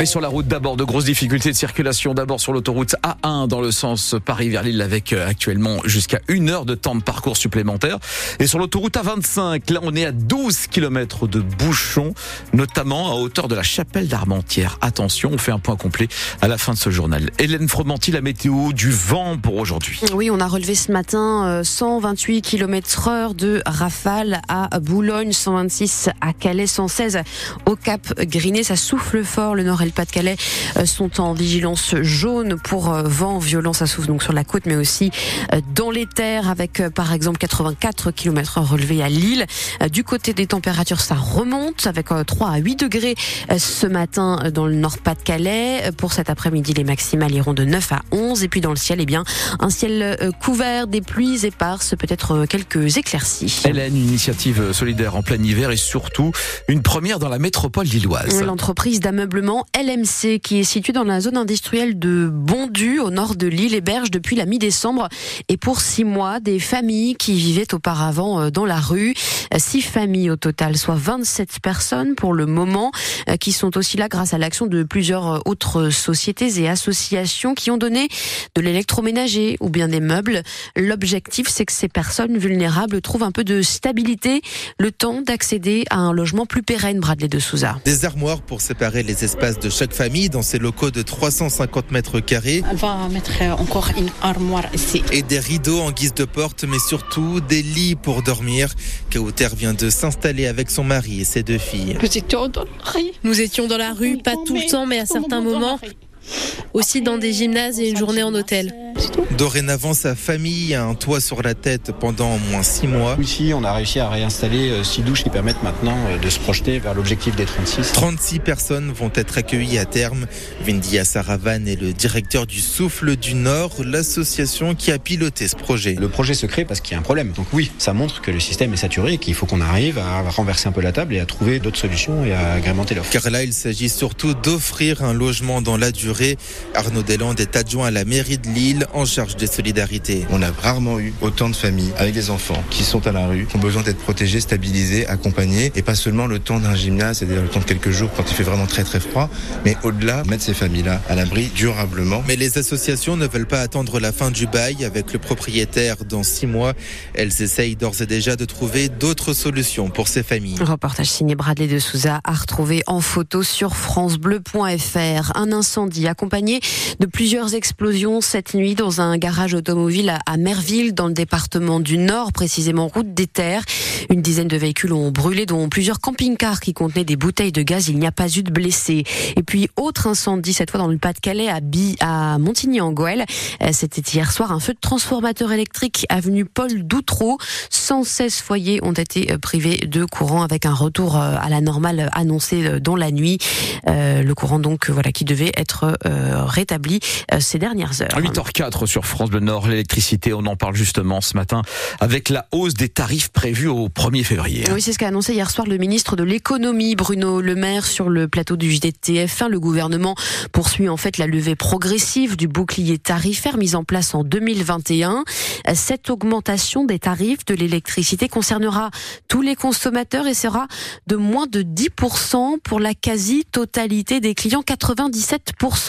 Et sur la route d'abord, de grosses difficultés de circulation. D'abord sur l'autoroute A1 dans le sens Paris vers Lille avec euh, actuellement jusqu'à une heure de temps de parcours supplémentaire. Et sur l'autoroute A25, là on est à 12 km de bouchons, notamment à hauteur de la chapelle d'Armentières. Attention, on fait un point complet à la fin de ce journal. Hélène Fromanti, la météo du vent pour aujourd'hui. Oui, on a relevé ce matin 128 km heure de rafale à Boulogne, 126 à Calais, 116 au Cap Griné. Ça souffle fort, le nord et pas-de-Calais euh, sont en vigilance jaune pour euh, vent violent. Ça souffle donc sur la côte, mais aussi euh, dans les terres, avec par exemple 84 km relevés à Lille. Du côté des températures, ça remonte avec 3 à 8 degrés ce matin dans le Nord-Pas-de-Calais. Pour cet après-midi, les maximales iront de 9 à 11. Et puis dans le ciel, eh bien, un ciel couvert, des pluies éparses, peut-être quelques éclaircies. Hélène, une initiative solidaire en plein hiver et surtout une première dans la métropole lilloise. L'entreprise d'ameublement LMC qui est situé dans la zone industrielle de Bondu au nord de l'île héberge depuis la mi-décembre et pour six mois des familles qui vivaient auparavant euh, dans la rue. Six familles au total, soit 27 personnes pour le moment, euh, qui sont aussi là grâce à l'action de plusieurs euh, autres sociétés et associations qui ont donné de l'électroménager ou bien des meubles. L'objectif, c'est que ces personnes vulnérables trouvent un peu de stabilité, le temps d'accéder à un logement plus pérenne, Bradley de Souza. Des armoires pour séparer les espaces de chaque famille dans ces locaux de 350 mètres carrés. Elle va mettre encore une armoire ici. Et des rideaux en guise de porte, mais surtout des lits pour dormir. Kauter vient de s'installer avec son mari et ses deux filles. Nous étions dans la rue. Nous étions dans la rue, pas tout le temps, mais à certains moments aussi dans des gymnases et une journée en hôtel. Dorénavant, sa famille a un toit sur la tête pendant au moins six mois. Ici, on a réussi à réinstaller euh, six douches qui permettent maintenant euh, de se projeter vers l'objectif des 36. 36 personnes vont être accueillies à terme. Vindia Saravan est le directeur du Souffle du Nord, l'association qui a piloté ce projet. Le projet se crée parce qu'il y a un problème. Donc oui, ça montre que le système est saturé et qu'il faut qu'on arrive à renverser un peu la table et à trouver d'autres solutions et à agrémenter l'offre. Car là, il s'agit surtout d'offrir un logement dans la durée. Arnaud Deslandes est adjoint à la mairie de Lille en charge des solidarités. On a rarement eu autant de familles avec des enfants qui sont à la rue, qui ont besoin d'être protégés, stabilisés, accompagnés, et pas seulement le temps d'un gymnase, c'est-à-dire le temps de quelques jours quand il fait vraiment très très froid, mais au-delà, mettre ces familles-là à l'abri durablement. Mais les associations ne veulent pas attendre la fin du bail avec le propriétaire dans six mois. Elles essayent d'ores et déjà de trouver d'autres solutions pour ces familles. reportage signé Bradley de Souza à retrouver en photo sur francebleu.fr. Un incendie accompagné de plusieurs explosions cette nuit dans un garage automobile à Merville, dans le département du Nord, précisément route des Terres. Une dizaine de véhicules ont brûlé, dont plusieurs camping-cars qui contenaient des bouteilles de gaz. Il n'y a pas eu de blessés. Et puis, autre incendie, cette fois dans le Pas-de-Calais, à, à Montigny-en-Goël. Euh, c'était hier soir un feu de transformateur électrique avenue Paul Doutreau. 116 foyers ont été euh, privés de courant avec un retour euh, à la normale annoncé dans la nuit. le courant donc voilà qui devait être rétabli ces dernières heures. 8h04 sur France Bleu Nord, l'électricité, on en parle justement ce matin avec la hausse des tarifs prévus au 1er février. Oui, c'est ce qu'a annoncé hier soir le ministre de l'économie Bruno Le Maire sur le plateau du JDTF1. Le gouvernement poursuit en fait la levée progressive du bouclier tarifaire mis en place en 2021. Cette augmentation des tarifs de l'électricité concernera tous les consommateurs et sera de moins de 10% pour la quasi-totalité des clients, 97%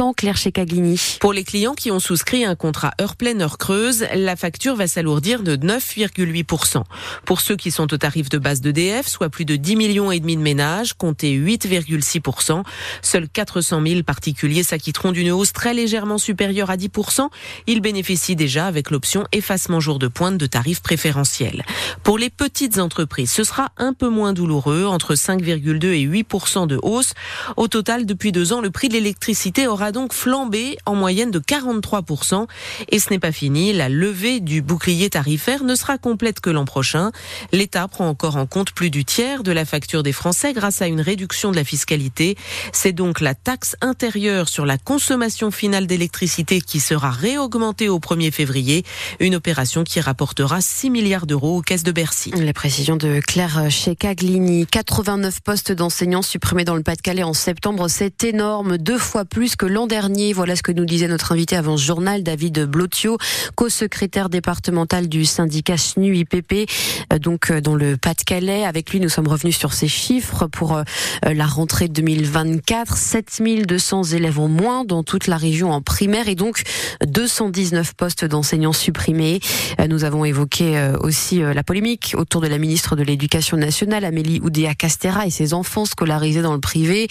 Pour les clients qui ont souscrit un contrat heure pleine, heure creuse, la facture va s'alourdir de 9,8%. Pour ceux qui sont au tarif de base d'EDF, soit plus de 10 millions et demi de ménages, comptez 8,6%. Seuls 400 000 particuliers s'acquitteront d'une hausse très légèrement supérieure à 10%. Ils bénéficient déjà avec l'option effacement jour de pointe de tarifs préférentiels. Pour les petites entreprises, ce sera un peu moins douloureux, entre 5,2 et 8% de hausse. Au total, depuis deux ans, le prix de l'électricité aura donc flambé en moyenne de 43%. Et ce n'est pas fini, la levée du bouclier tarifaire ne sera complète que l'an prochain. L'État prend encore en compte plus du tiers de la facture des Français grâce à une réduction de la fiscalité. C'est donc la taxe intérieure sur la consommation finale d'électricité qui sera réaugmentée au 1er février, une opération qui rapportera 6 milliards d'euros aux caisses de Bercy. Les précisions de Claire Checaglini. 89 postes d'enseignants supprimés dans le Pas-de-Calais en septembre, c'est énorme, deux fois plus que l'an dernier. Voilà ce que nous disait notre invité avant ce journal, David Blotio, co-secrétaire départemental du syndicat SNU-IPP, euh, donc euh, dans le Pas-de-Calais. Avec lui, nous sommes revenus sur ces chiffres pour euh, la rentrée 2024. 7200 élèves en moins dans toute la région en primaire et donc 219 postes d'enseignants supprimés. Nous avons évoqué aussi la polémique autour de la ministre de l'Éducation nationale, Amélie Oudéa-Castera, et ses enfants scolarisés dans le privé.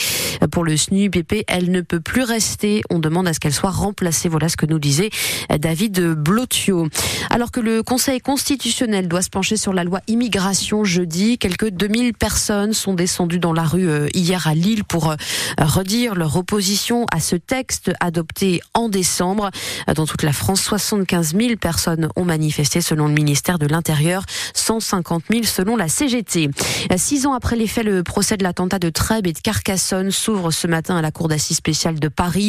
Pour le SNUPP, elle ne peut plus rester. On demande à ce qu'elle soit remplacée. Voilà ce que nous disait David Blotio. Alors que le Conseil constitutionnel doit se pencher sur la loi immigration jeudi, quelques 2000 personnes sont descendues dans la rue euh, hier à Lille pour euh, redire leur opposition à ce texte adopté en décembre. Dans toute la France, 75 000 personnes ont manifesté selon le ministère de l'Intérieur, 150 000 selon la CGT. Six ans après les faits, le procès de l'attentat de Trèbes et de Carcassonne s'ouvre ce matin à la Cour d'assises spéciale de Paris.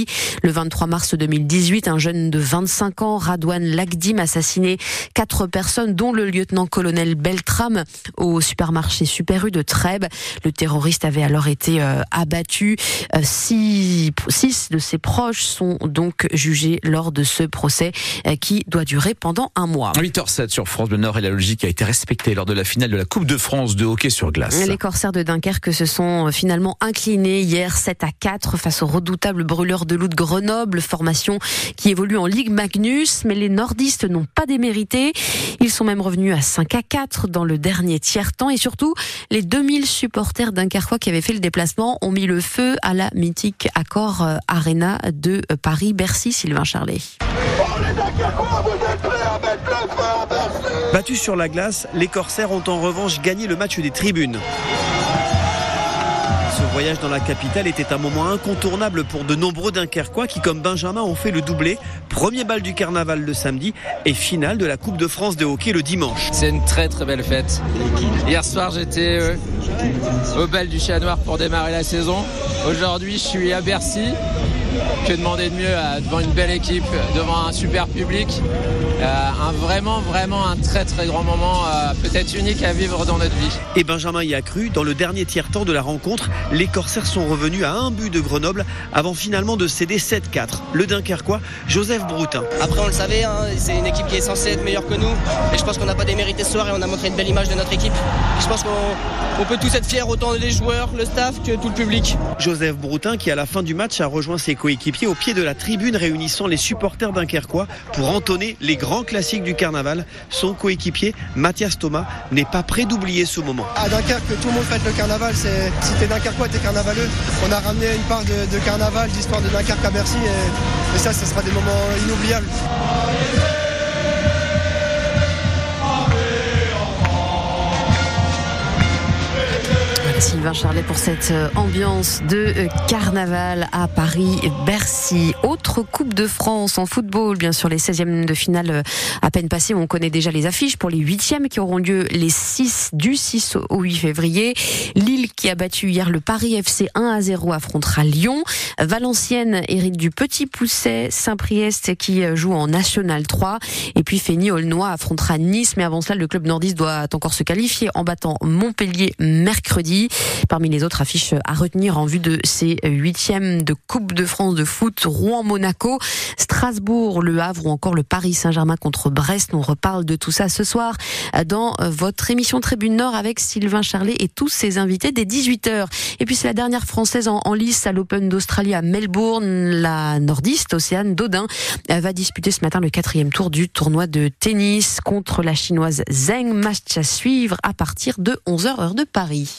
Le 23 mars 2018, un jeune de 25 ans, Radouane Lagdim, assassiné quatre personnes, dont le lieutenant-colonel Beltram, au supermarché Super U de Trèbes. Le terroriste avait alors été euh, abattu. Euh, six, six de ses proches sont donc jugés lors de ce procès euh, qui doit durer pendant un mois. 8h07 sur France Bleu Nord et la logique a été respectée lors de la finale de la Coupe de France de hockey sur glace. Les corsaires de Dunkerque se sont finalement inclinés hier 7 à 4 face aux redoutables brûleurs de loup de Grenoble, formation qui évolue en Ligue Magnus, mais les nordistes n'ont pas démérité. Ils sont même revenus à 5 à 4 dans le dernier tiers-temps et surtout, les 2000 supporters dunkerquois qui avaient fait le déplacement ont mis le feu à la mythique Accor euh, Arena de euh, Paris-Bercy, Sylvain Charlet. Battus sur la glace, les Corsaires ont en revanche gagné le match des tribunes. Ce voyage dans la capitale était un moment incontournable pour de nombreux Dunkerquois qui, comme Benjamin, ont fait le doublé. Premier bal du carnaval le samedi et finale de la Coupe de France de hockey le dimanche. C'est une très très belle fête. Hier soir, j'étais euh, au bal du Chat Noir pour démarrer la saison. Aujourd'hui, je suis à Bercy. Que demander de mieux euh, devant une belle équipe, devant un super public euh, un vraiment, vraiment un très très grand moment, euh, peut-être unique à vivre dans notre vie. Et Benjamin y a cru, dans le dernier tiers-temps de la rencontre, les Corsaires sont revenus à un but de Grenoble avant finalement de céder 7-4. Le Dunkerquois, Joseph Broutin. Après on le savait, hein, c'est une équipe qui est censée être meilleure que nous et je pense qu'on n'a pas démérité ce soir et on a montré une belle image de notre équipe. Je pense qu'on peut tous être fiers, autant les joueurs, le staff que tout le public. Joseph Broutin qui à la fin du match a rejoint ses coéquipiers au pied de la tribune réunissant les supporters dunkerquois pour entonner les grands grand classique du carnaval. Son coéquipier, Mathias Thomas, n'est pas prêt d'oublier ce moment. À Dunkerque, tout le monde fête le carnaval. C'est, si t'es Dunkerquois, t'es carnavaleux. On a ramené une part de, carnaval, d'histoire de Dunkerque à Bercy. Et, et ça, ce sera des moments inoubliables. Sylvain Charlet pour cette euh, ambiance de euh, carnaval à Paris-Bercy. Autre Coupe de France en football, bien sûr, les 16e de finale euh, à peine passées. On connaît déjà les affiches pour les 8e qui auront lieu les 6 du 6 au 8 février. Lille qui a battu hier le Paris FC 1 à 0 affrontera Lyon. Valenciennes hérite du Petit Pousset. Saint-Priest qui joue en National 3. Et puis Fény-Aulnois affrontera Nice. Mais avant cela, le club nordiste doit encore se qualifier en battant Montpellier mercredi. Parmi les autres affiches à retenir en vue de ces huitièmes de Coupe de France de foot, Rouen-Monaco, Strasbourg, Le Havre ou encore le Paris Saint-Germain contre Brest. On reparle de tout ça ce soir dans votre émission Tribune Nord avec Sylvain Charlet et tous ses invités dès 18h. Et puis c'est la dernière française en, lice à l'Open d'Australie à Melbourne. La nordiste Océane Dodin va disputer ce matin le quatrième tour du tournoi de tennis contre la chinoise Zheng. Match à suivre à partir de 11h heure de Paris.